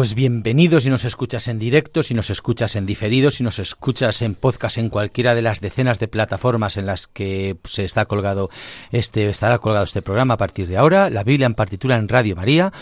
Pues bienvenidos si nos escuchas en directo, si nos escuchas en diferido, si nos escuchas en podcast en cualquiera de las decenas de plataformas en las que se está colgado este estará colgado este programa a partir de ahora, la Biblia en partitura en Radio María.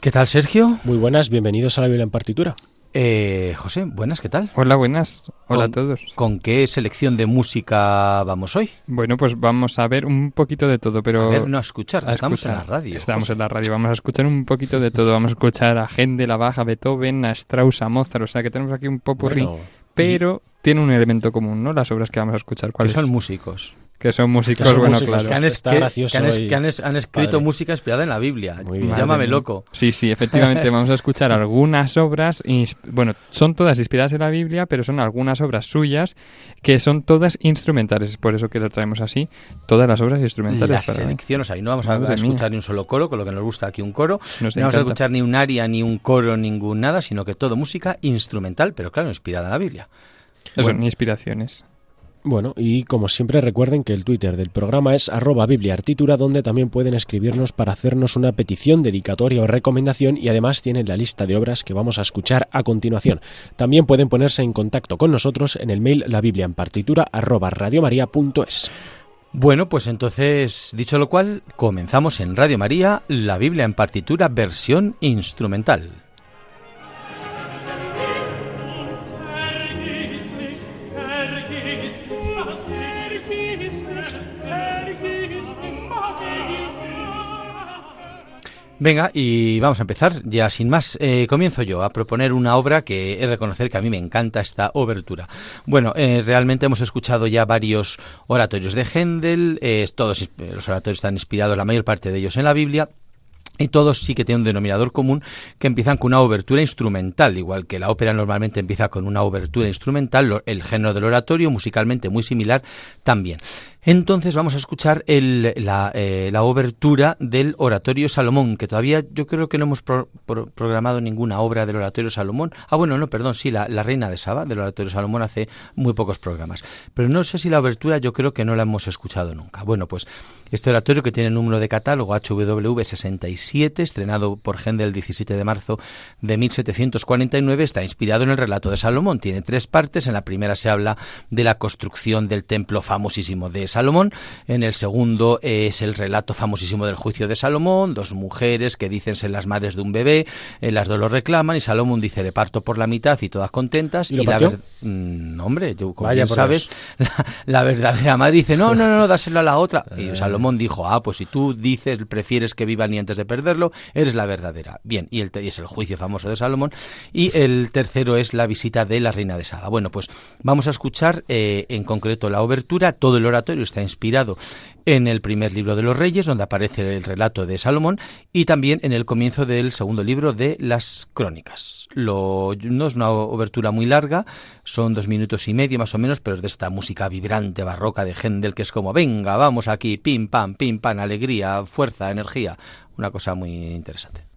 ¿Qué tal, Sergio? Muy buenas, bienvenidos a la Biblia en partitura. Eh, José, buenas, ¿qué tal? Hola, buenas. Hola a todos. ¿Con qué selección de música vamos hoy? Bueno, pues vamos a ver un poquito de todo, pero... A ver, no a escuchar, a estamos en la radio. Estamos José. en la radio, vamos a escuchar un poquito de todo. Vamos a escuchar a Händel, a Bach, a Beethoven, a Strauss, a Mozart, o sea que tenemos aquí un popurrí, Bueno, pero tiene un elemento común, ¿no? Las obras que vamos a escuchar. ¿Cuáles son músicos. Que son músicos, Que son bueno, músicos, claro. Que han, es- Está que- gracioso que han es- y que han es- han escrito padre. música inspirada en la Biblia. Muy bien. Llámame loco. Sí, sí, efectivamente vamos a escuchar algunas obras, bueno, son todas inspiradas en la Biblia, pero son algunas obras suyas que son todas instrumentales, es por eso que lo traemos así, todas las obras instrumentales. La para- selección, o sea, y no vamos a, Madre a escuchar mía. ni un solo coro, con lo que nos gusta aquí un coro. Nos no vamos a escuchar ni un aria, ni un coro, ningún nada, sino que todo música instrumental, pero claro, inspirada en la Biblia. Eso, Bueno. ni inspiraciones. Bueno, y como siempre recuerden que el Twitter del programa es arroba bibliaartitura, donde también pueden escribirnos para hacernos una petición, dedicatoria o recomendación y además tienen la lista de obras que vamos a escuchar a continuación. También pueden ponerse en contacto con nosotros en el mail la biblia. Bueno, pues entonces, dicho lo cual, comenzamos en Radio María, la Biblia en partitura, versión instrumental. Venga, y vamos a empezar ya sin más. Eh, comienzo yo a proponer una obra que he reconocer que a mí me encanta esta obertura. Bueno, eh, realmente hemos escuchado ya varios oratorios de Händel, eh, todos los oratorios están inspirados, la mayor parte de ellos en la Biblia. Y todos sí que tienen un denominador común que empiezan con una obertura instrumental, igual que la ópera normalmente empieza con una obertura instrumental, el género del oratorio musicalmente muy similar también. Entonces vamos a escuchar el- la, eh, obertura del Oratorio Salomón, que todavía yo creo que no hemos pro- pro- programado ninguna obra del Oratorio Salomón. Ah, bueno, no, perdón, sí, la, Reina de Saba del Oratorio Salomón hace muy pocos programas. Pero no sé si la obertura yo creo que no la hemos escuchado nunca. Bueno, pues este oratorio que tiene número de catálogo HWV 67, estrenado por Händel el 17 de marzo de 1749, está inspirado en el relato de Salomón. Tiene tres partes. En la primera se habla de la construcción del templo famosísimo de Salomón. En el segundo es el relato famosísimo del juicio de Salomón. Dos mujeres que dicen ser las madres de un bebé, eh, las dos lo reclaman y Salomón dice le parto por la mitad y todas contentas. ¿Y lo la partió? ver- Mm, hombre, tú como Vaya bien por sabes, la, la verdadera madre dice, no, no, no, no, dáselo a la otra. Y Salomón dijo, ah, pues si tú dices, prefieres que viva ni antes de perderlo, eres la verdadera. Bien, y, el, y es el juicio famoso de Salomón. Y el tercero es la visita de la reina de Saba. Bueno, pues vamos a escuchar eh, en concreto la obertura. Todo el oratorio está inspirado en el primer libro de los Reyes, donde aparece el relato de Salomón, y también en el comienzo del segundo libro de las Crónicas. Lo, no es una obertura muy larga, son dos minutos y medio más o menos, pero es de esta música vibrante, barroca de Händel, que es como, venga, vamos aquí, pim, pam, pim, pam, alegría, fuerza, energía, una cosa muy interesante.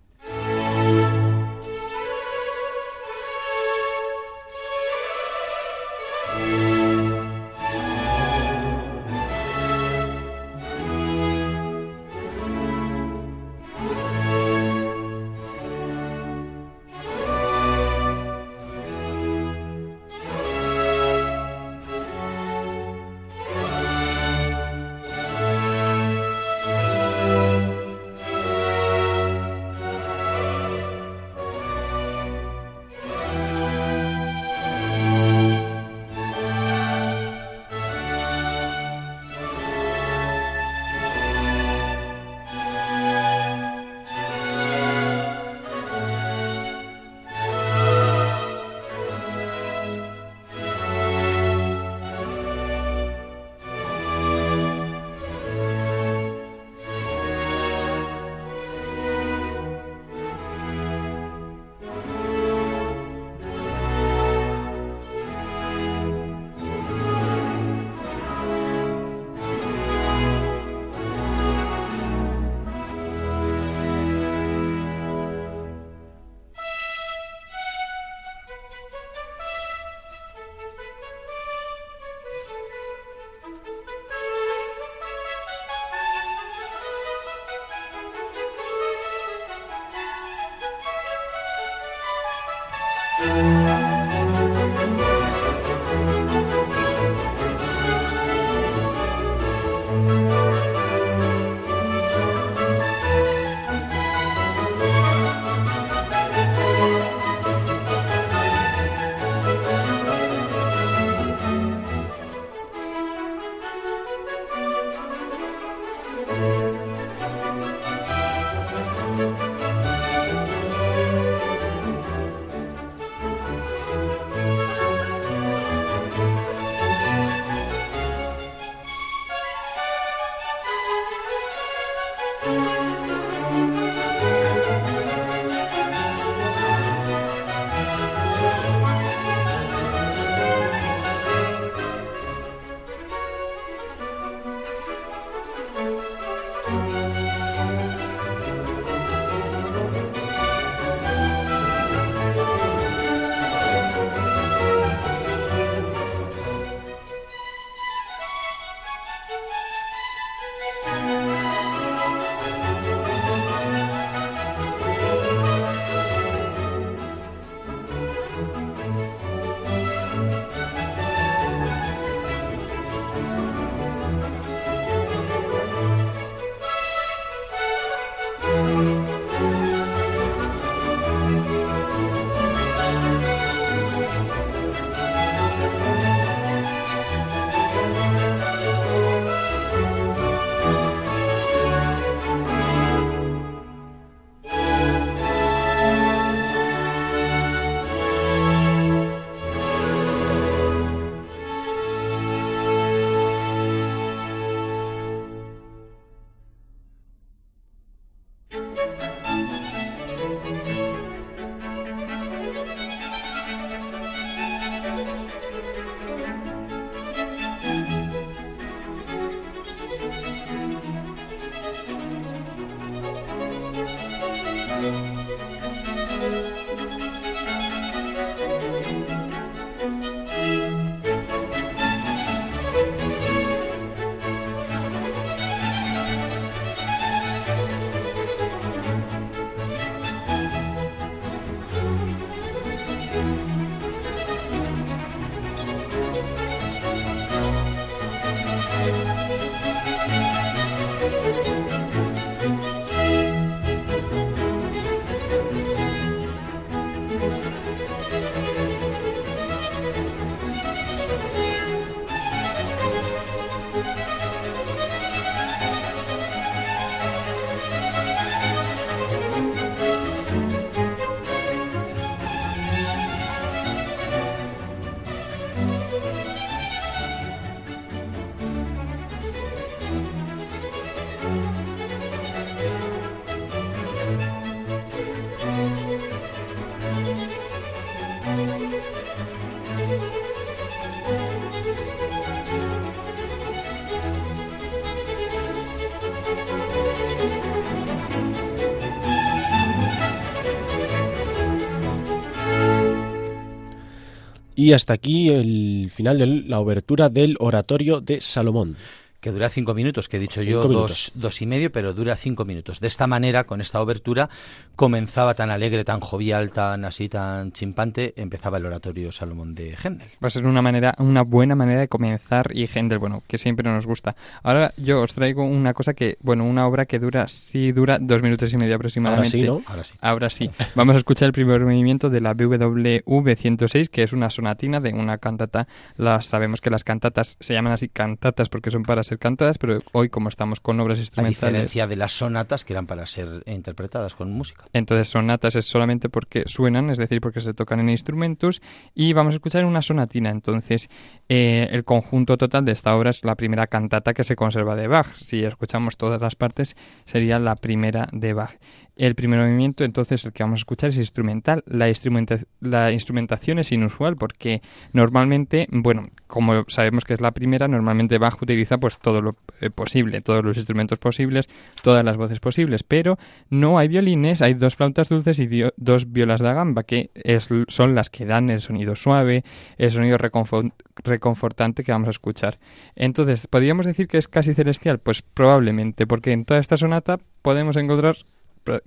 Y hasta aquí el final de la obertura del oratorio de Salomón. Que dura cinco minutos, que he dicho yo Cinco dos, minutos. dos y medio, pero dura cinco minutos. De esta manera, con esta obertura, comenzaba tan alegre, tan jovial, tan así, tan chimpante, empezaba el oratorio Salomón de Händel. Va a ser una manera, una buena manera de comenzar y Händel, bueno, que siempre nos gusta. Ahora yo os traigo una cosa que, bueno, una obra que dura, sí dura dos minutos y medio Ahora aproximadamente. sí, ¿no? Ahora sí. Ahora sí. Vamos a escuchar el primer movimiento de la BWV 106, que es una sonatina de una cantata. Las, sabemos que las cantatas se llaman así cantatas porque son para ser cantadas, pero hoy como estamos con obras A instrumentales... diferencia de las sonatas que eran para ser interpretadas con música. Entonces sonatas es solamente porque suenan, es decir, porque se tocan en instrumentos y vamos a escuchar una sonatina. Entonces eh, el conjunto total de esta obra es la primera cantata que se conserva de Bach. Si escuchamos todas las partes sería la primera de Bach. El primer movimiento entonces el que vamos a escuchar es instrumental. La, instrumenta- la instrumentación es inusual porque normalmente, bueno, como sabemos que es la primera, normalmente Bach utiliza pues todo lo eh, posible, todos los instrumentos posibles, todas las voces posibles, pero no hay violines, hay dos flautas dulces y dos violas da gamba, que es- son las que dan el sonido suave, el sonido reconfo- reconfortante que vamos a escuchar. Entonces, ¿podríamos decir que es casi celestial? Pues probablemente, porque en toda esta sonata podemos encontrar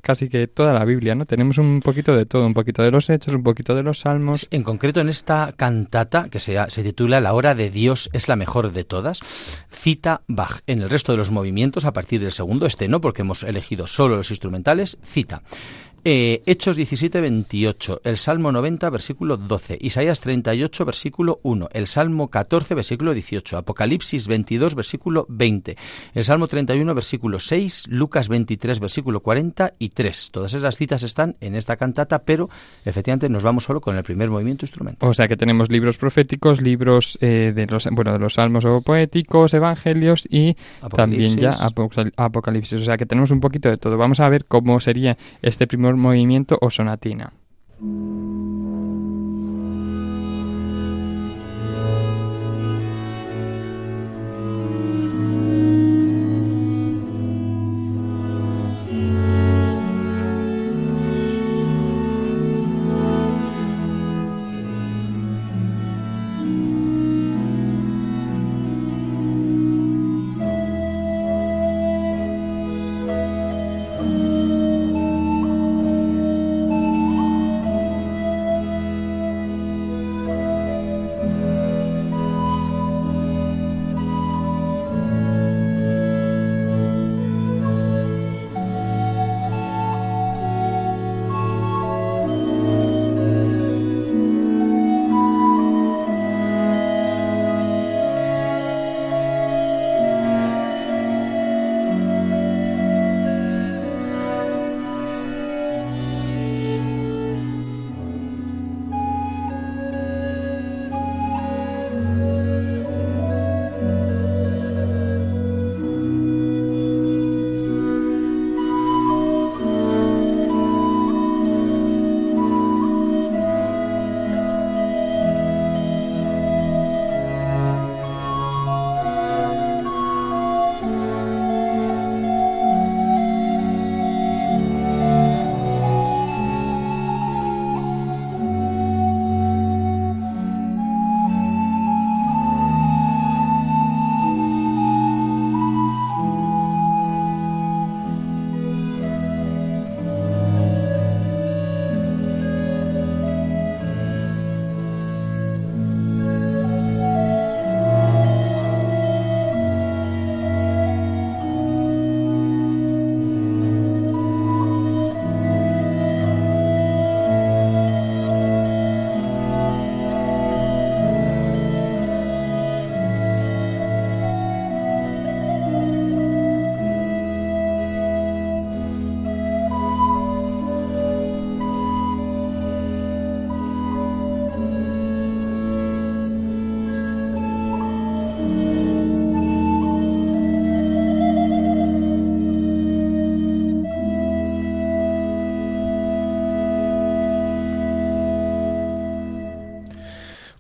casi que toda la Biblia, ¿no? Tenemos un poquito de todo, un poquito de los hechos, un poquito de los salmos. En concreto, en esta cantata, que se, titula La hora de Dios es la mejor de todas, cita Bach. En el resto de los movimientos, a partir del segundo, este no, porque hemos elegido solo los instrumentales, cita. Eh, Hechos 17, 28, el Salmo 90, versículo 12, Isaías 38, versículo 1, el Salmo 14, versículo 18, Apocalipsis 22, versículo 20, el Salmo 31, versículo 6, Lucas 23, versículo 40 y 3. Todas esas citas están en esta cantata, pero efectivamente nos vamos solo con el primer movimiento instrumental. O sea que tenemos libros proféticos, libros eh, de los bueno de los salmos o poéticos, evangelios y también ya apocal- apocalipsis. O sea que tenemos un poquito de todo. Vamos a ver cómo sería este primer movimiento o sonatina.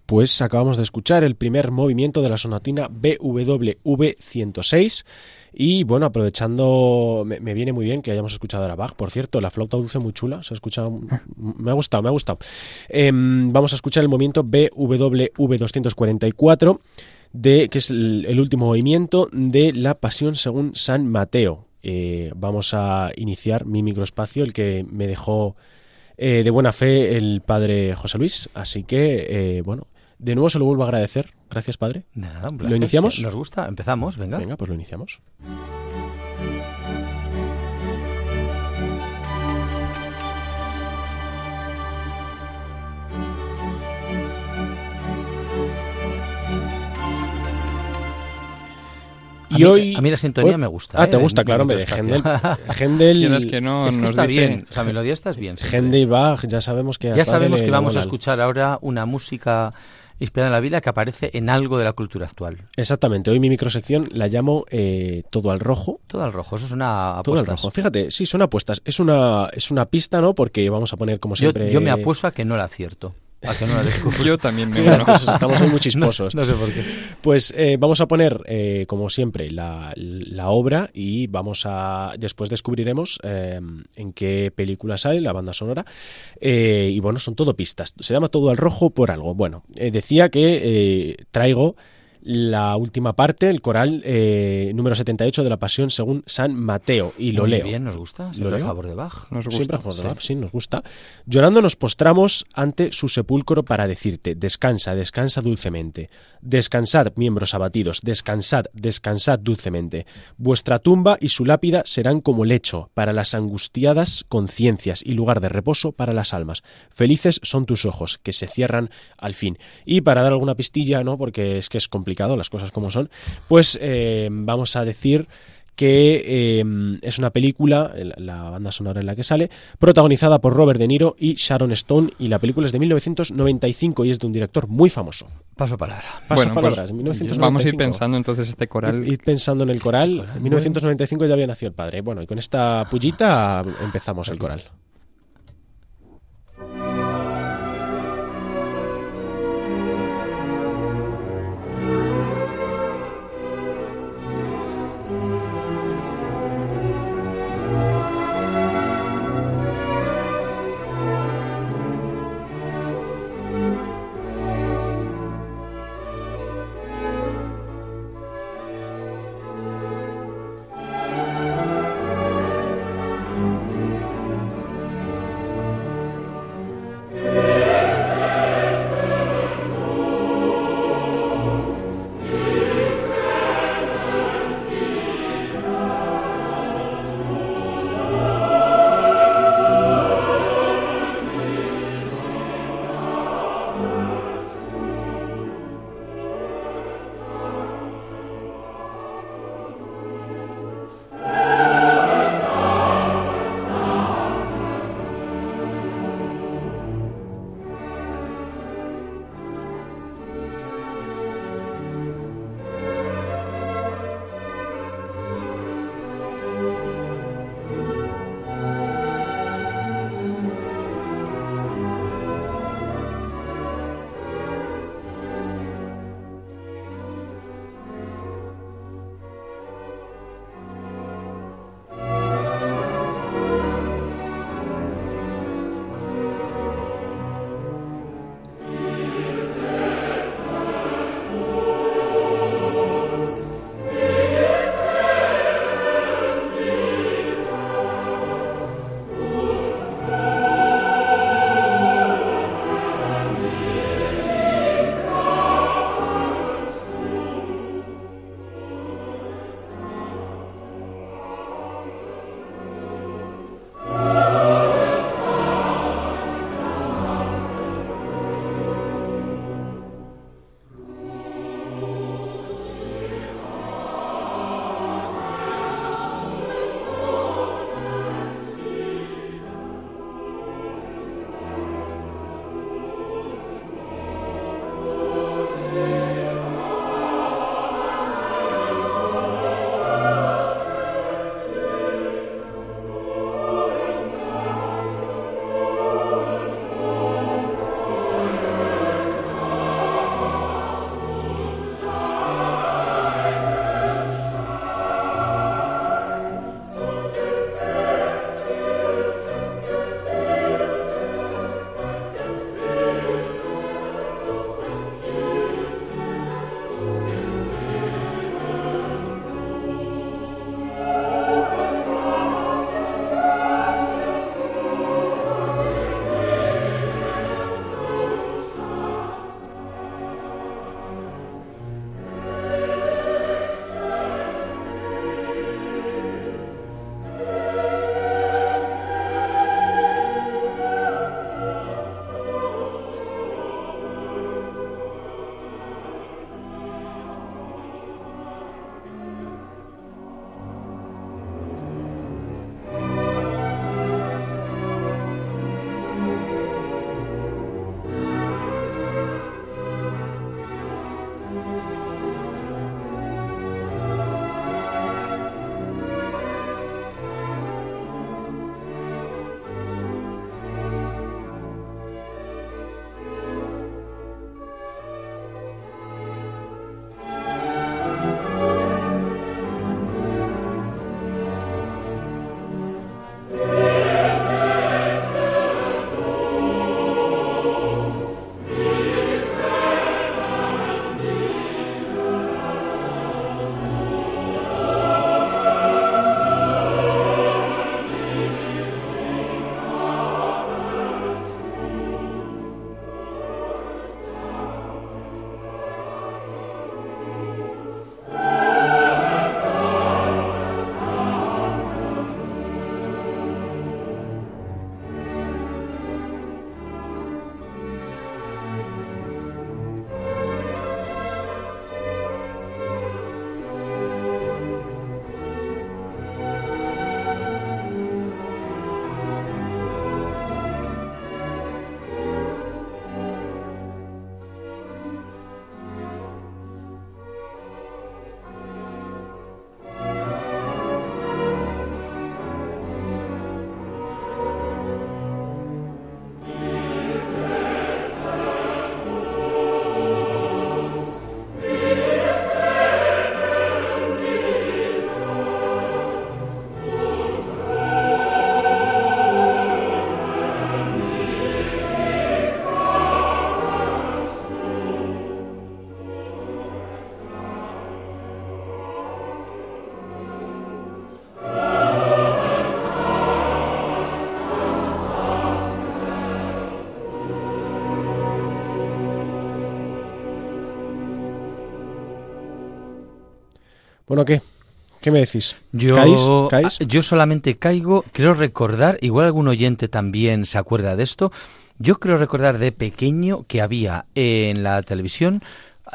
Pues acabamos de escuchar el primer movimiento de la sonatina BWV 106 y bueno, aprovechando, me, viene muy bien que hayamos escuchado ahora Bach. Por cierto, la flauta dulce muy chula, se ha escuchado, me ha gustado, me ha gustado. Em, vamos a escuchar el movimiento BWV 244 de que es el, el último movimiento de la Pasión según San Mateo. Eh, vamos a iniciar mi microespacio, el que me dejó eh, de buena fe el padre José Luis. Así que, eh, bueno, de nuevo se lo vuelvo a agradecer. Gracias, padre. Nada, un ¿Lo placer. iniciamos? Sí, Nos gusta, empezamos, venga. Venga, pues lo iniciamos. A Y mí- hoy... a mí la sintonía hoy- me gusta, Ah, ¿eh? te gusta, claro, hombre. Händel. Händel, Quieras que no, es que nos está bien, o sea, melodía estás bien. Händel y Bach, ya sabemos que... Ya sabemos que vamos a escuchar ahora una música inspirada en la Biblia que aparece en algo de la cultura actual. Exactamente, hoy mi microsección la llamo eh, Todo al Rojo. Todo al rojo, eso es una Todo al apuesta. rojo. Fíjate, sí, son apuestas. Es una, es una pista, ¿no? Porque vamos a poner como Yo, siempre... yo me apuesto a que no la acierto, a que no la descubro. Yo también me uno. pues estamos muy chisposos. No sé por qué. Pues eh, vamos a poner, eh, como siempre, la, la obra y vamos a. Después descubriremos eh, en qué película sale la banda sonora. Y bueno, son todo pistas. Se llama todo al rojo por algo. Bueno, decía que traigo la última parte, el coral eh, número 78 de la Pasión según San Mateo. Y lo Muy leo. bien, nos gusta. Siempre a favor de Bach. Nos Siempre gusta. a favor de sí. Bach, sí, nos gusta. Llorando nos postramos ante su sepulcro para decirte, descansa, descansa dulcemente. Descansad, miembros abatidos, descansad, descansad dulcemente. Vuestra tumba y su lápida serán como lecho para las angustiadas conciencias y lugar de reposo para las almas. Felices son tus ojos, que se cierran al fin. Y para dar alguna pistilla, ¿no? Porque es que es complicado las cosas como son, pues eh, vamos a decir que eh, es una película, la, banda sonora en la que sale, protagonizada por Robert De Niro y Sharon Stone, y la película es de 1995 y es de un director muy famoso. Paso palabra. Bueno, palabras, pues, 1995. Vamos a ir pensando entonces este coral. Id pensando en el coral. coral, En 1995 ya había nacido el padre. Bueno, y con esta pullita empezamos el coral. Bueno, ¿qué? ¿Qué me decís? Yo, ¿Caís? ¿Caís? yo solamente caigo, creo recordar, igual algún oyente también se acuerda de esto, yo creo recordar de pequeño que había en la televisión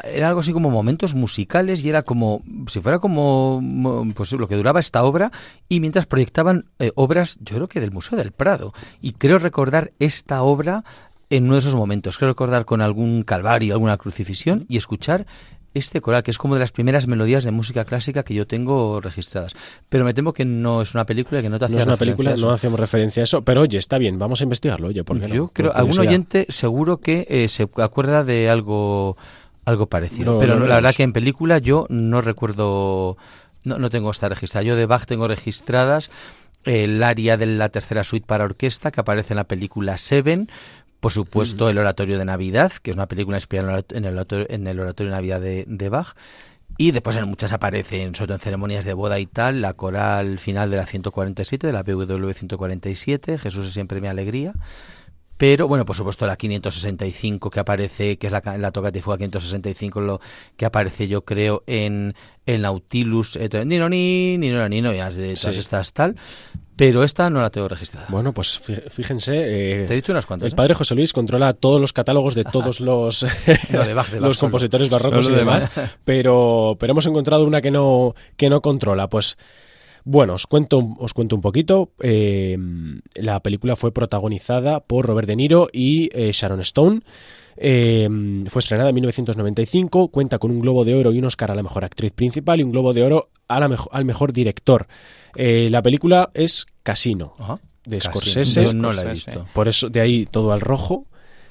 era algo así como momentos musicales y era como si fuera como mo- pues lo que duraba esta obra y mientras proyectaban eh, obras yo creo que del Museo del Prado y creo recordar esta obra en uno de esos momentos creo recordar con algún calvario alguna crucifixión y escuchar este coral que es como de las primeras melodías de música clásica que yo tengo registradas pero me temo que no es una película que no te hacía No es una película, no hacemos referencia a eso, pero oye, está bien, vamos a investigarlo, oye, ¿por qué no? Yo Por creo, algún oyente seguro que eh, se acuerda de algo, algo parecido. No, pero no la verdad que en película yo no recuerdo, no, no tengo esta registrada. Yo de Bach tengo registradas el aria de la tercera suite para orquesta que aparece en la película Seven. Por supuesto, el Oratorio de Navidad, que es una película inspirada en el oratorio, en el oratorio de Navidad de, de Bach. Y después en muchas aparecen, sobre todo en ceremonias de boda y tal, la coral final de la 147, de la BW 147, Jesús es siempre mi alegría. Pero, bueno, por supuesto, la 565 que aparece, que es la, la toca de fuga 565, lo que aparece, yo creo, en el Nautilus, eh, ni no ni, ni no ni no, ya de todas Sí. estas tal. Pero esta no la tengo registrada. Bueno, pues fí- fíjense, eh, Te he dicho unas cuantas. el ¿eh? padre José Luis controla todos los catálogos de todos los, No, de Bach, de Bach los compositores barrocos y de demás, pero, pero hemos encontrado una que no, que no controla. Pues bueno, os cuento, un- os cuento un poquito. Eh, la película fue protagonizada por Robert De Niro y eh, Sharon Stone. Eh, fue estrenada en 1995, cuenta con un Globo de Oro y un Oscar a la mejor actriz principal y un Globo de Oro a la mejo- al mejor director. Eh, la película es Casino, Ajá. de. Scorsese. Yo no la he visto. Por eso, de ahí todo al rojo,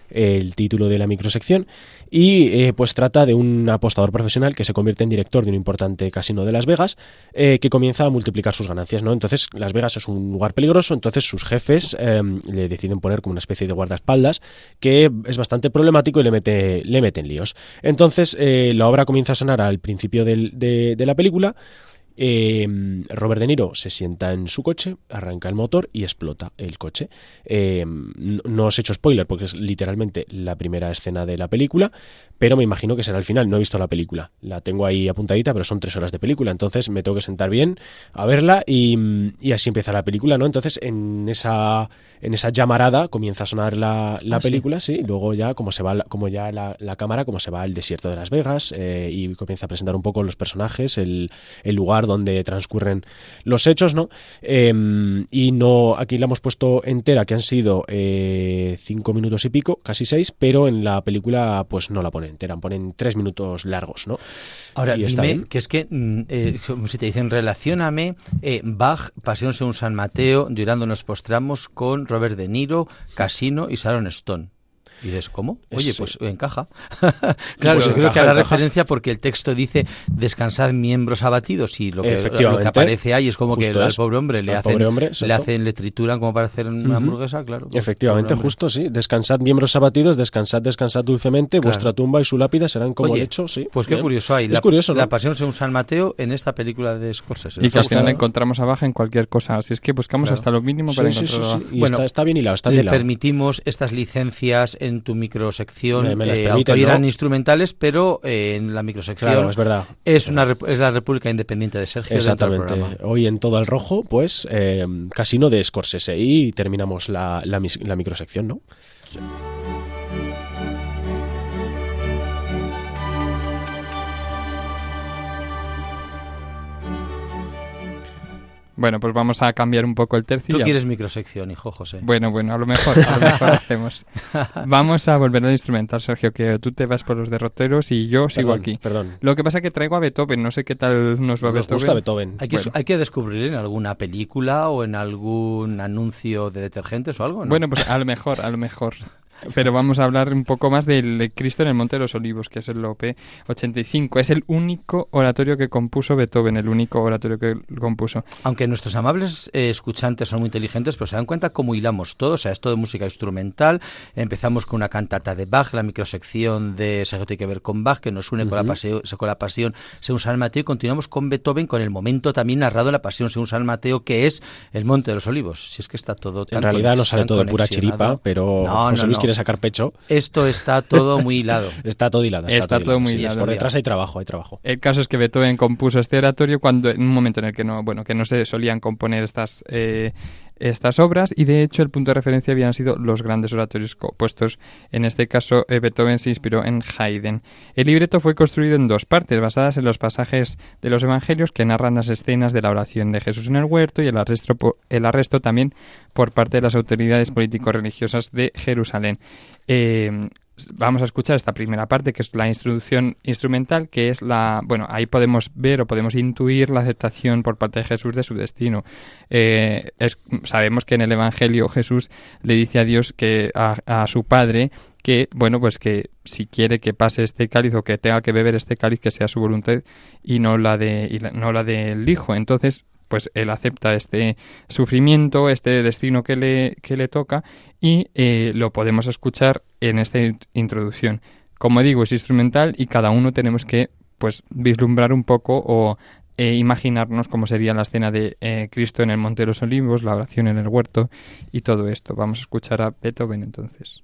el título de la microsección. Y eh, pues trata de un apostador profesional que se convierte en director de un importante casino de Las Vegas, eh, que comienza a multiplicar sus ganancias, ¿no? Entonces, Las Vegas es un lugar peligroso, entonces sus jefes eh, le deciden poner como una especie de guardaespaldas, que es bastante problemático y le mete, le meten líos. Entonces, eh, la obra comienza a sonar al principio del- de, de la película. Eh, Robert De Niro se sienta en su coche, arranca el motor y explota el coche. Eh, no, os he hecho spoiler porque es literalmente la primera escena de la película, pero me imagino que será el final. No he visto la película, la tengo ahí apuntadita, pero son tres horas de película, entonces me tengo que sentar bien a verla y, y así empieza la película, ¿no? Entonces en esa en esa llamarada comienza a sonar la, la Ah, película, sí. luego ya como se va la- como ya la, la cámara como se va al desierto de Las Vegas eh, y comienza a presentar un poco los personajes, el, el lugar donde transcurren los hechos, ¿no? Eh, y no, aquí la hemos puesto entera, que han sido eh, cinco minutos y pico, casi seis, pero en la película pues no la ponen entera, ponen tres minutos largos, ¿no? Ahora, Y dime, que es que, mm, eh, como si te dicen, relacioname eh, Bach, Pasión según San Mateo, Llorando nos postramos con Robert De Niro, Casino y Sharon Stone. Y dices, ¿cómo? Oye, Sí. pues encaja. claro, Pues yo creo encaja, que hará encaja. referencia porque el texto dice descansad miembros abatidos y lo que, lo que aparece ahí es como que al pobre hombre le Al hacen, pobre hombre, le hacen, le trituran como para hacer una hamburguesa, claro. pues, Efectivamente, justo, sí. Descansad, miembros abatidos, descansad, descansad dulcemente, Claro. vuestra tumba y su lápida serán como Oye, el hecho, sí. Pues qué Bien. curioso hay. Es la, curioso, ¿no? la Pasión según San Mateo en esta película de Scorsese. Y que al final encontramos a Baja en cualquier cosa. Así es que buscamos Claro. hasta lo mínimo para Sí, sí, sí, sí. Y Bueno, está, está bien hilado, está le bien hilado. permitimos estas licencias en tu microsección, Me- eh, permiten, aunque eran ¿no? instrumentales, pero eh, en la microsección Claro, es verdad. es una es la República Independiente de Sergio del Exactamente. Hoy en todo al rojo, pues eh, Casino de Scorsese y terminamos la, la, la microsección, ¿no? Bueno, pues vamos a cambiar un poco el tercio. Tú quieres microsección, hijo José. Bueno, bueno, a lo mejor, a lo mejor hacemos. Vamos a volver al instrumental, Sergio, que tú te vas por los derroteros y yo sigo Perdón, aquí. Perdón. Lo que pasa es que traigo a Beethoven, no sé qué tal nos va Nos Beethoven. gusta Beethoven. hay, que, bueno. hay que descubrir en alguna película o en algún anuncio de detergentes o algo. ¿no? Bueno, pues a lo mejor, a lo mejor. Pero vamos a hablar un poco más del Cristo en el Monte de los Olivos, que es el OP 85. Es el único oratorio que compuso Beethoven, el único oratorio que compuso. Aunque nuestros amables eh, escuchantes son muy inteligentes, pero se dan cuenta cómo hilamos todo. O sea, es todo música instrumental. Empezamos con una cantata de Bach, la microsección de Sergio tiene que ver con Bach, que nos une con, la paseo- con la pasión según San Mateo. Y continuamos con Beethoven, con el momento también narrado de la pasión según San Mateo, que es el Monte de los Olivos. Si es que está todo tan En realidad no sale todo de pura chiripa, pero No, José no, Luis no. Quiere sacar pecho. Esto está todo muy hilado. Está todo hilado. Está todo muy sí, hilado. Por detrás hay trabajo, hay trabajo. El caso es que Beethoven compuso este oratorio cuando en un momento en el que no, bueno, que no se solían componer estas eh, estas obras y de hecho el punto de referencia habían sido los grandes oratorios compuestos. En este caso, eh, Beethoven se inspiró en Haydn. El libreto fue construido en dos partes, basadas en los pasajes de los evangelios que narran las escenas de la oración de Jesús en el huerto y el arresto, el arresto también por parte de las autoridades político-religiosas de Jerusalén. Eh, vamos a escuchar esta primera parte, que es la introducción instrumental, que es la... Bueno, ahí podemos ver o podemos intuir la aceptación por parte de Jesús de su destino. Eh, sabemos que en el Evangelio Jesús le dice a Dios que a, a su Padre que, bueno, pues que si quiere que pase este cáliz o que tenga que beber este cáliz, que sea su voluntad y no la de y la- no la del Hijo. Entonces, pues él acepta este sufrimiento, este destino que le, que le toca y eh, lo podemos escuchar en esta in- introducción. Como digo, es instrumental y cada uno tenemos que pues vislumbrar un poco o eh, imaginarnos cómo sería la escena de eh, Cristo en el Monte de los Olivos, la oración en el huerto y todo esto. Vamos a escuchar a Beethoven entonces.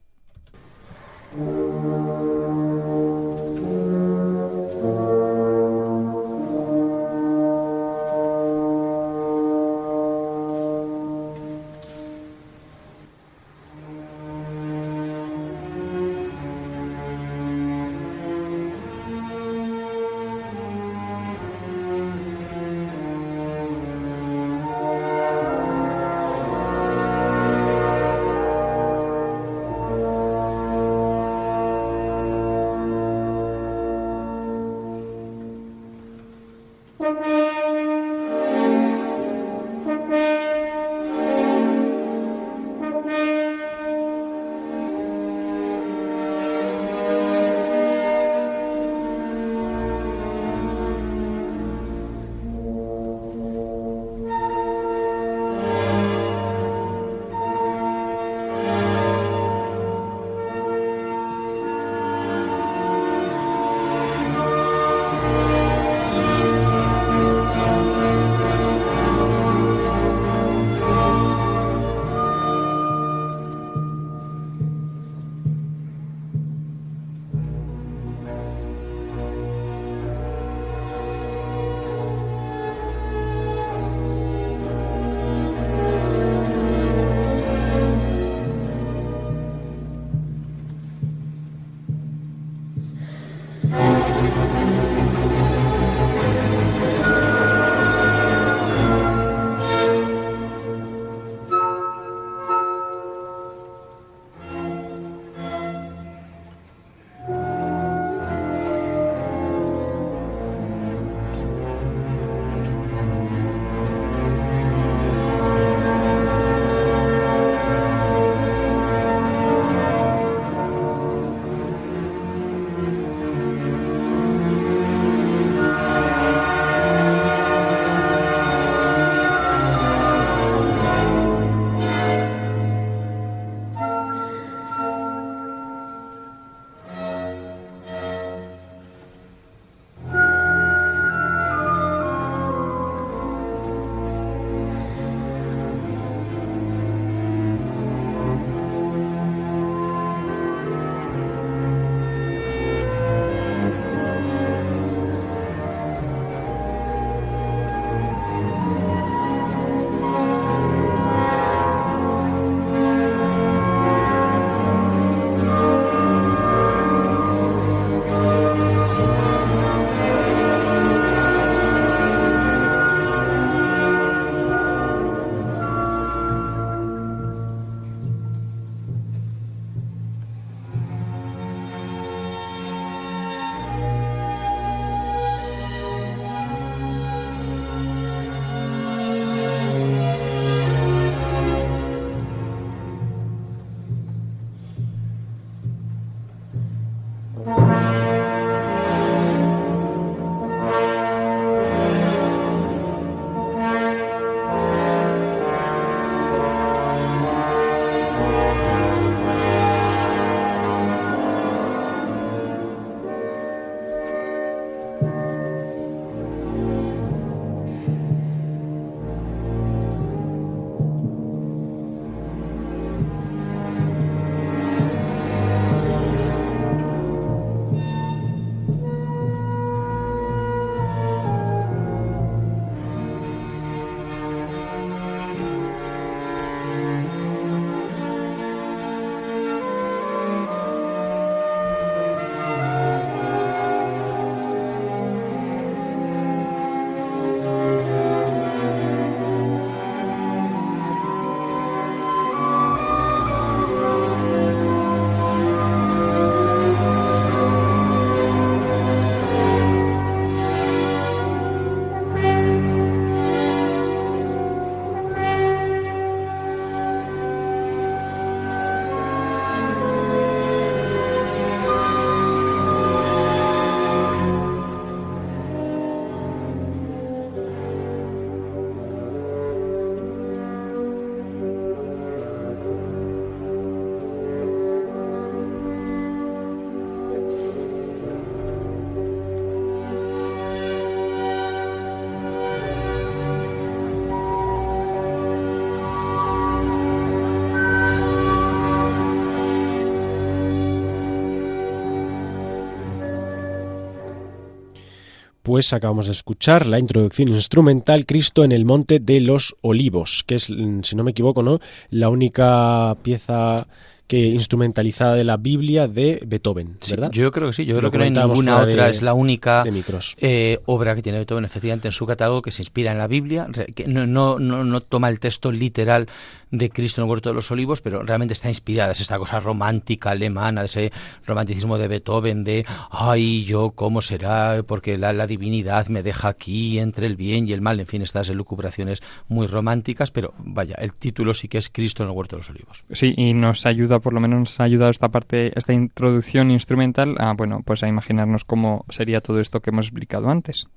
Pues acabamos de escuchar la introducción instrumental Cristo en el Monte de los Olivos, que es, si no me equivoco, ¿no? la única pieza que instrumentalizada de la Biblia de Beethoven, Sí, ¿verdad? yo creo que sí, yo Lo creo que no hay ninguna otra, de- es la única de micros. eh, obra que tiene Beethoven efectivamente en su catálogo que se inspira en la Biblia, que no, no, no, no toma el texto literal de Cristo en el Huerto de los Olivos, pero realmente está inspirada, es esta cosa romántica alemana, de ese romanticismo de Beethoven, de, ay, yo, ¿cómo será? Porque la, la divinidad me deja aquí entre el bien y el mal, en fin, estas elucubraciones muy románticas, pero vaya, el título sí que es Cristo en el Huerto de los Olivos. Sí, y nos ayuda, por lo menos nos ha ayudado esta parte, esta introducción instrumental a, bueno, pues a imaginarnos cómo sería todo esto que hemos explicado antes.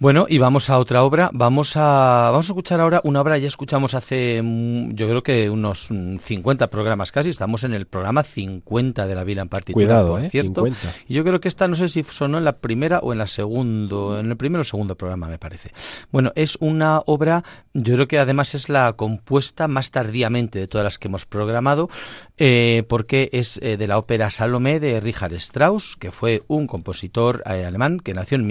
Bueno, y vamos a otra obra. Vamos a, vamos a escuchar ahora una obra, ya escuchamos hace, mm, yo creo que unos mm, 50 programas casi. Estamos en el programa 50 de la Biblia en particular, Cuidado, por ¿eh? cierto. 50. Y yo creo que esta, no sé si sonó en la primera o en la segundo, en el primero o segundo programa, me parece. Bueno, es una obra, yo creo que además es la compuesta más tardíamente de todas las que hemos programado, eh, porque es eh, de la ópera Salomé de Richard Strauss, que fue un compositor eh, alemán que nació en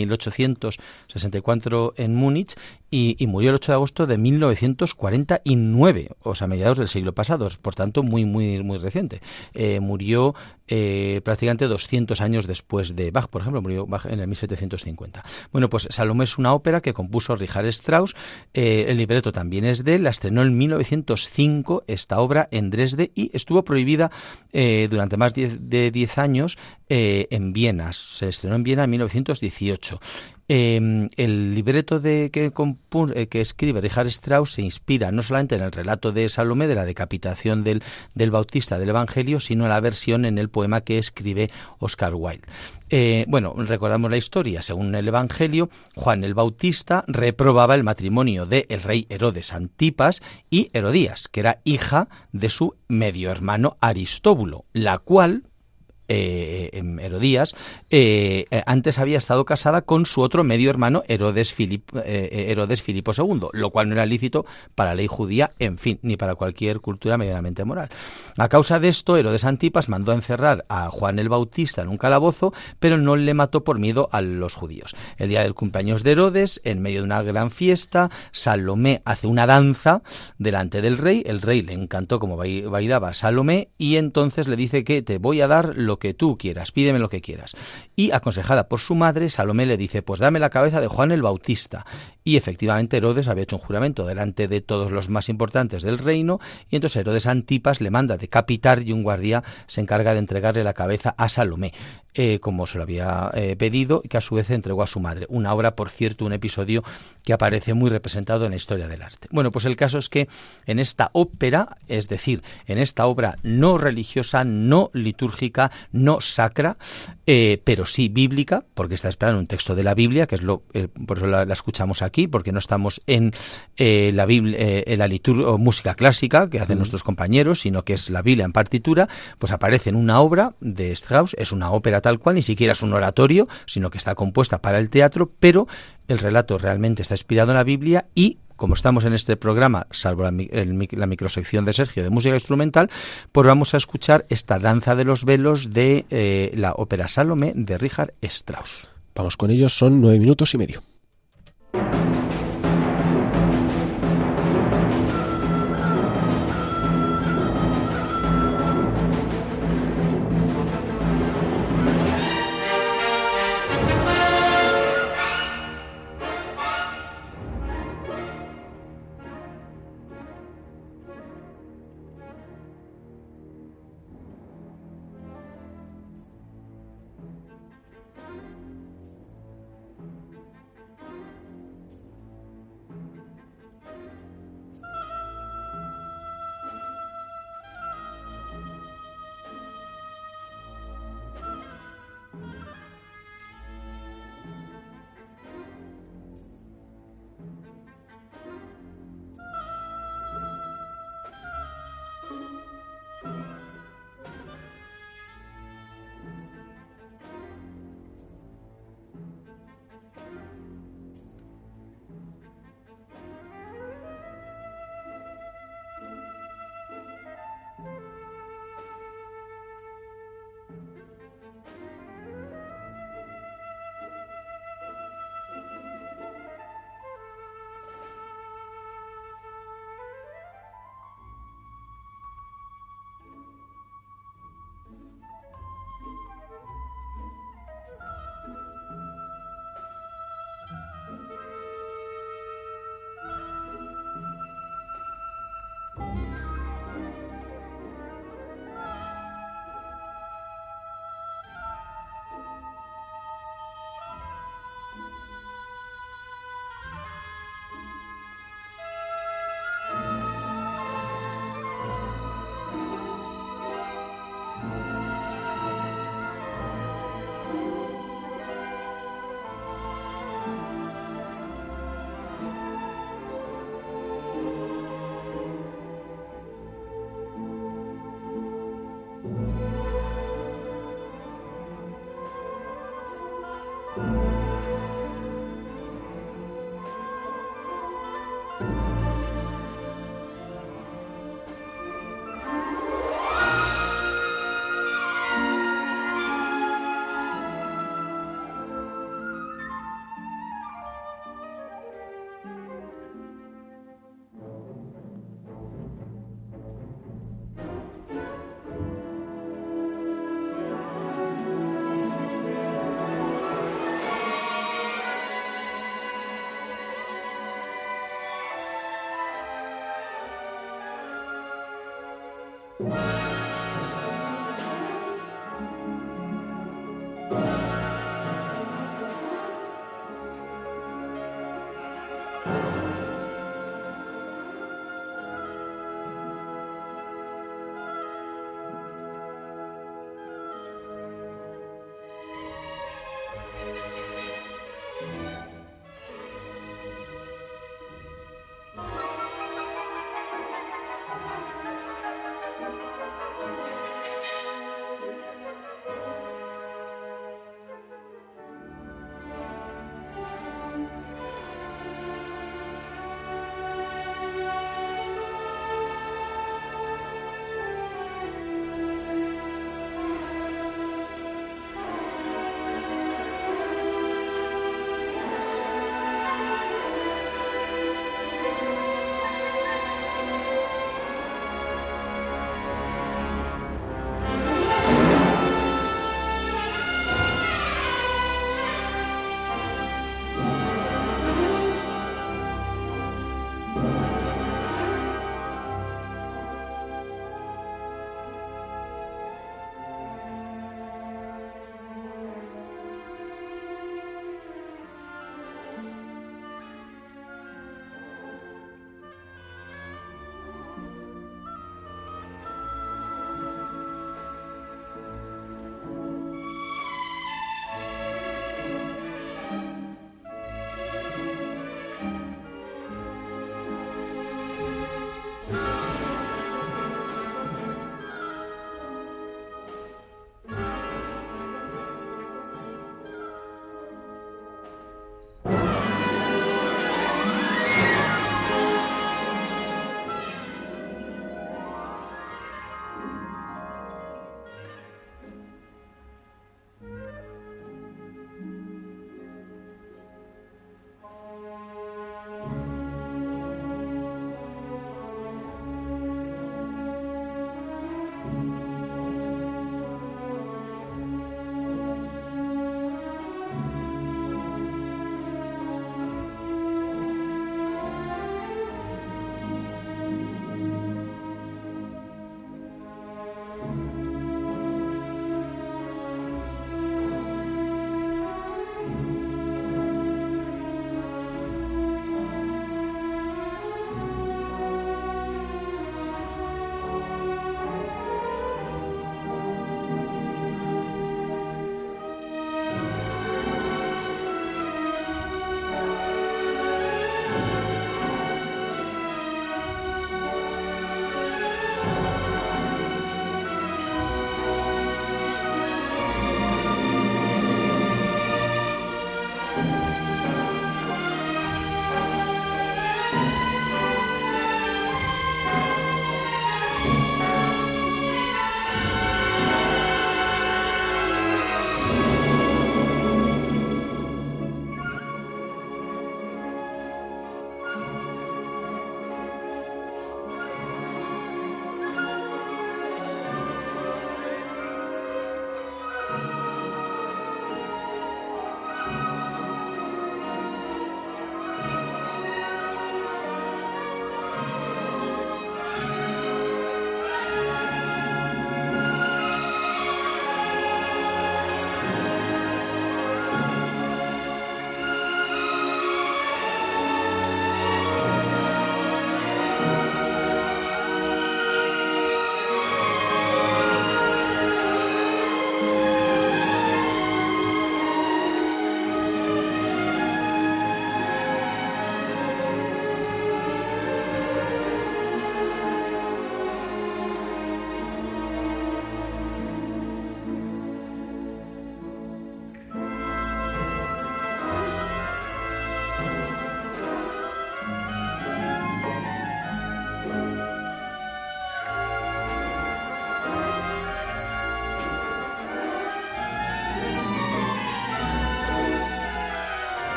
1864 en Múnich y, murió el 8 de agosto de 1949, o sea, mediados del siglo pasado, por tanto muy, muy, muy reciente. Eh, murió eh, prácticamente 200 años después de Bach, por ejemplo, murió Bach en el 1750. Bueno, pues Salomé es una ópera que compuso Richard Strauss, eh, el libreto también es de él, la estrenó en 1905 esta obra en Dresde y estuvo prohibida eh, durante más de 10 años en Viena, se estrenó en Viena en 1918. Eh, el libreto de que, eh, que escribe Richard Strauss se inspira no solamente en el relato de Salomé de la decapitación del, del Bautista del Evangelio, sino en la versión en el poema que escribe Oscar Wilde. Eh, bueno, recordamos la historia. Según el Evangelio, Juan el Bautista reprobaba el matrimonio de el rey Herodes Antipas y Herodías, que era hija de su medio hermano Aristóbulo, la cual eh, em, Herodías, eh, eh, antes había estado casada con su otro medio hermano Herodes, Herodes Filipo II, lo cual no era lícito para la ley judía, en fin, ni para cualquier cultura medianamente moral. A causa de esto, Herodes Antipas mandó a encerrar a Juan el Bautista en un calabozo, pero no le mató por miedo a los judíos. El día del cumpleaños de Herodes, en medio de una gran fiesta, Salomé hace una danza delante del rey, el rey le encantó como bai- bailaba Salomé y entonces le dice que te voy a dar lo que tú quieras, pídeme lo que quieras. Y aconsejada por su madre, Salomé le dice, pues dame la cabeza de Juan el Bautista. Y efectivamente Herodes había hecho un juramento delante de todos los más importantes del reino y entonces Herodes Antipas le manda decapitar y un guardia se encarga de entregarle la cabeza a Salomé, eh, como se lo había eh, pedido que a su vez entregó a su madre. Una obra, por cierto, un episodio que aparece muy representado en la historia del arte. Bueno, pues el caso es que en esta ópera, es decir, en esta obra no religiosa, no litúrgica, no sacra, eh, pero sí bíblica, porque está esperando un texto de la Biblia, que es lo, eh, por eso la, la escuchamos aquí, porque no estamos en eh, la Biblia, en la litur- o música clásica que hacen nuestros compañeros, sino que es la Biblia en partitura, pues aparece en una obra de Strauss, es una ópera tal cual, ni siquiera es un oratorio, sino que está compuesta para el teatro, pero el relato realmente está inspirado en la Biblia y como estamos en este programa, salvo la, microsección de Sergio de música instrumental, pues vamos a escuchar esta danza de los velos de eh, la ópera Salomé de Richard Strauss. Vamos con ellos, son nueve minutos y medio.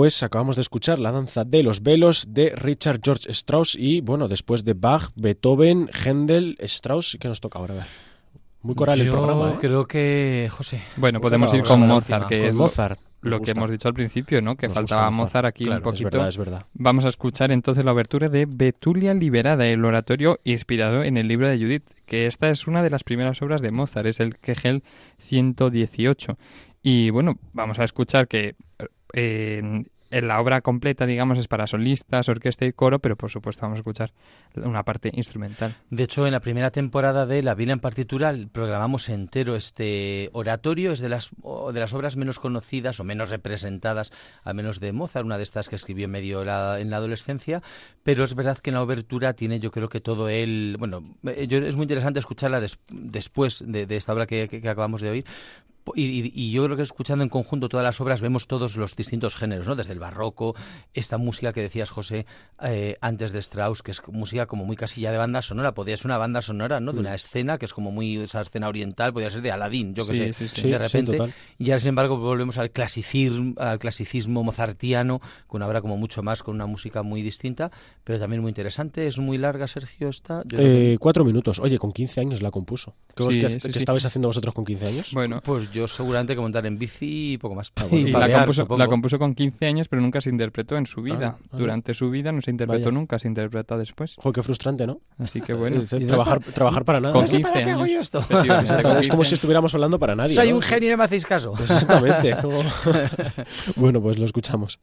Pues acabamos de escuchar la danza de los velos de Richard George Strauss y bueno, después de Bach, Beethoven, Händel, Strauss, ¿qué nos toca ahora? A ver. Muy coral el programa, ¿eh? creo que, José. Bueno, podemos ir con Mozart, que es lo- Mozart. lo, que hemos dicho al principio, ¿no? Que Nos faltaba Mozart. Mozart aquí Claro, un poquito. Es verdad, es verdad. Vamos a escuchar entonces la abertura de Betulia Liberada, el oratorio inspirado en el libro de Judith, que esta es una de las primeras obras de Mozart, es el Kegel 118. Y bueno, vamos a escuchar que eh, en la obra completa, digamos, es para solistas, orquesta y coro, pero por supuesto vamos a escuchar una parte instrumental. De hecho, en la primera temporada de La Biblia en partitura programamos entero este oratorio. Es de las, de las obras menos conocidas o menos representadas, al menos de Mozart, una de estas que escribió medio la- en la adolescencia. Pero es verdad que en la obertura tiene, yo creo que todo él. Bueno, eh, yo- es muy interesante escucharla des- después de, de esta obra que, que- que acabamos de oír. Y, y- y yo creo que escuchando en conjunto todas las obras vemos todos los distintos géneros, ¿no? Desde el barroco, esta música que decías, José, eh, antes de Strauss, que es música como muy casilla de banda sonora. Podría ser una banda sonora, ¿no? De una escena que es como muy esa escena oriental, podría ser de Aladdin, yo que Sí, sé. sí, sí. Sí, de sí, repente. y ahora, sin embargo, volvemos al clasicismo, al clasicismo mozartiano, con una obra como mucho más, con una música muy distinta, pero también muy interesante. Es muy larga, Sergio, que- Eh, cuatro minutos. Oye, con 15 años la compuso. ¿Qué, Sí, qué- sí, qué sí. estabais haciendo vosotros con 15 años? Bueno, Pues yo seguramente que montar en bici y poco más. Ah, bueno. Y y la compuso, supongo. la compuso con 15 años, pero nunca se interpretó en su vida. Ah, ah. Durante su vida no se interpretó Vaya. nunca, se interpreta después. Joder, qué frustrante, ¿no? Así que bueno. Trabajar, trabajar para nada. Con No sé 15 para qué hago yo esto. Es como 15 si estuviéramos hablando para nadie. Soy ¿no? un genio y no me hacéis caso. Exactamente. como- bueno, pues lo escuchamos.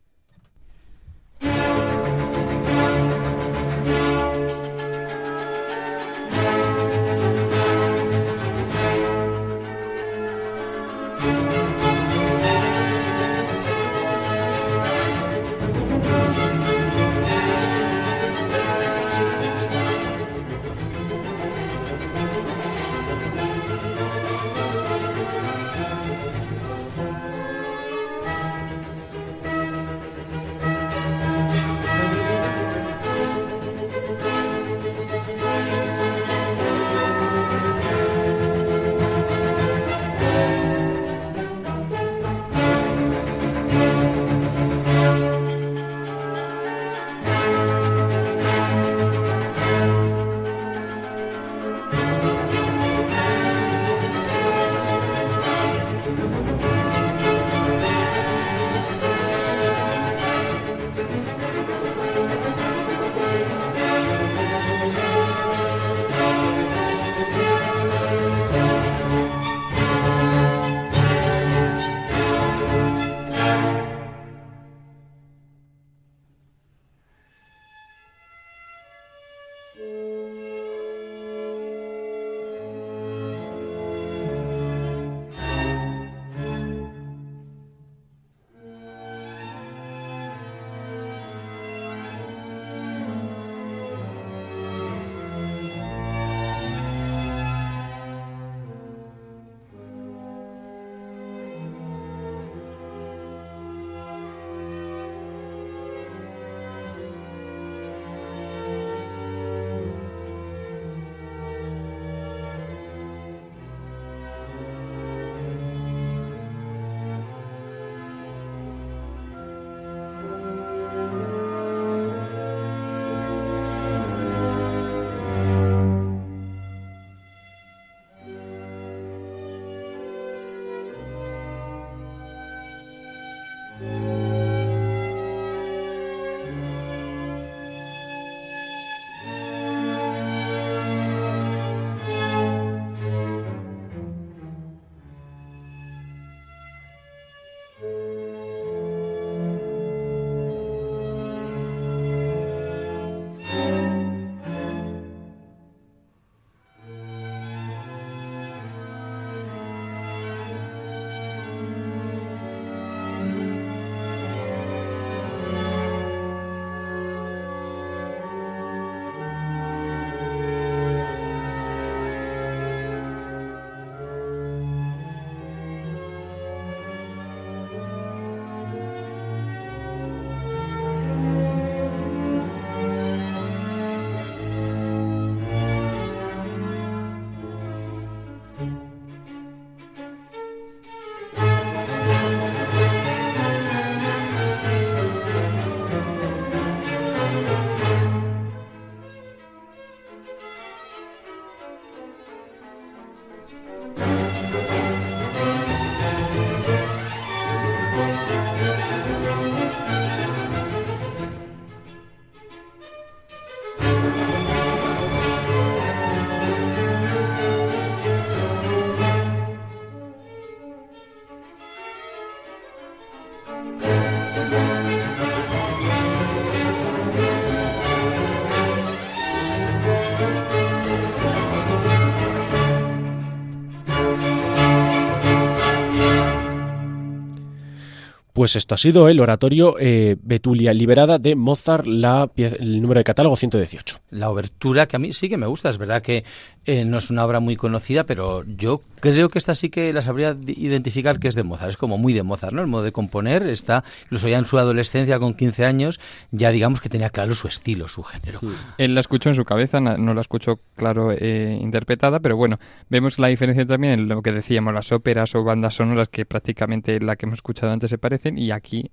Pues esto ha sido el oratorio eh, Betulia Liberada de Mozart, la, el número de catálogo 118. La obertura que a mí sí que me gusta, es verdad que eh, no es una obra muy conocida, pero yo creo que esta sí que la sabría identificar que es de Mozart, es como muy de Mozart, ¿no? El modo de componer está, incluso ya en su adolescencia con 15 años, ya digamos que tenía claro su estilo, su género. Él la escuchó en su cabeza, no la escuchó, claro, eh, interpretada, pero bueno, vemos la diferencia también en lo que decíamos, las óperas o bandas sonoras que prácticamente la que hemos escuchado antes se y aquí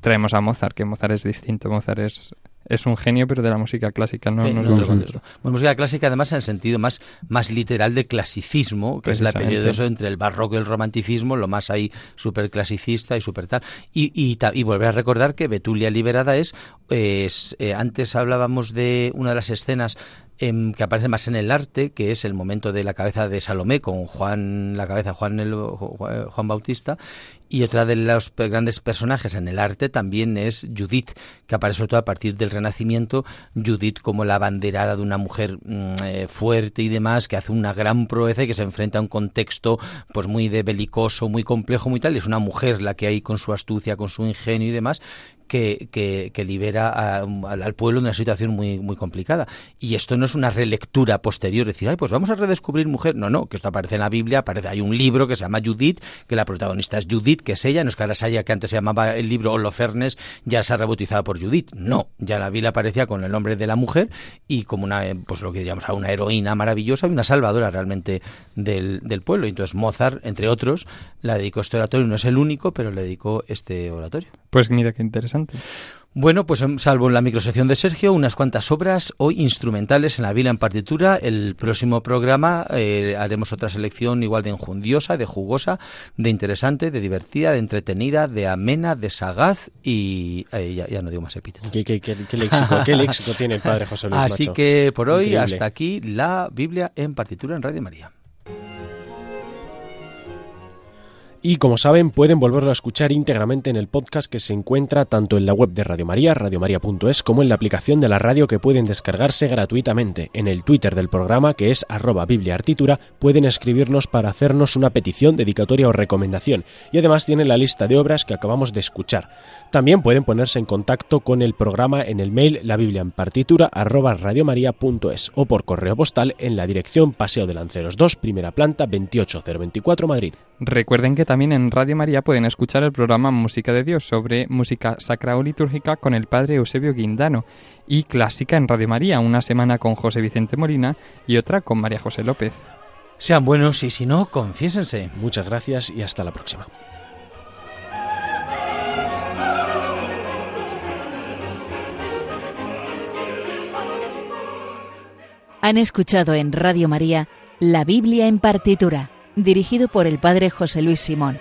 traemos a Mozart, que Mozart es distinto, Mozart es, es un genio, pero de la música clásica, no, Eh, no es no, otro no. Bueno, música clásica además en el sentido más, más literal de clasicismo, que es la periodo eso entre el barroco y el romanticismo, lo más ahí súper clasicista y súper tal. Y, y, y volver a recordar que Betulia Liberada es, es, eh, antes hablábamos de una de las escenas que aparece más en el arte, que es el momento de la cabeza de Salomé con Juan, la cabeza Juan, el- Juan Juan Bautista, y otra de los grandes personajes en el arte también es Judith, que aparece sobre todo a partir del Renacimiento, Judith como la banderada de una mujer mm, eh, fuerte y demás, que hace una gran proeza y que se enfrenta a un contexto pues muy de belicoso, muy complejo, muy tal, y es una mujer la que hay con su astucia, con su ingenio y demás, que, que, libera a- al, pueblo de una situación muy, muy complicada. Y esto no es una relectura posterior, decir, ay, pues vamos a redescubrir mujer. No, no, que esto aparece en la Biblia, aparece, hay un libro que se llama Judith, que la protagonista es Judith, que es ella, no es que haya, que antes se llamaba el libro Holofernes, ya se ha rebautizado por Judith. No, ya la Biblia aparecía con el nombre de la mujer y como una, eh, pues lo que diríamos, una heroína maravillosa y una salvadora realmente del, del pueblo. Entonces Mozart, entre otros, la dedicó este oratorio, no es el único, pero le dedicó este oratorio. Pues mira qué interesante. Bueno, pues em, salvo en la microsección de Sergio, unas cuantas obras hoy instrumentales en la Biblia en partitura. El próximo programa eh, haremos otra selección igual de enjundiosa, de jugosa, de interesante, de divertida, de entretenida, de amena, de sagaz y eh, ya, ya no digo más epítetos. ¿Qué, qué- qué- qué léxico, qué léxico tiene el padre José Luis Así Macho? que por hoy Increíble. hasta aquí la Biblia en partitura en Radio María. Y como saben, pueden volverlo a escuchar íntegramente en el podcast que se encuentra tanto en la web de Radio María, radiomaria.es, como en la aplicación de la radio que pueden descargarse gratuitamente. En el Twitter del programa, que es arroba bibliaartitura, pueden escribirnos para hacernos una petición, dedicatoria o recomendación. Y además tienen la lista de obras que acabamos de escuchar. También pueden ponerse en contacto con el programa en el mail la biblia o por correo postal en la dirección Paseo de Lanceros 2, primera planta 28024 Madrid. Recuerden que también en Radio María pueden escuchar el programa Música de Dios sobre música sacra o litúrgica con el padre Eusebio Guindano y Clásica en Radio María, una semana con José Vicente Molina y otra con María José López. Sean buenos y si no, confiésense. Muchas gracias y hasta la próxima. Han escuchado en Radio María La Biblia en partitura, dirigido por el padre José Luis Simón.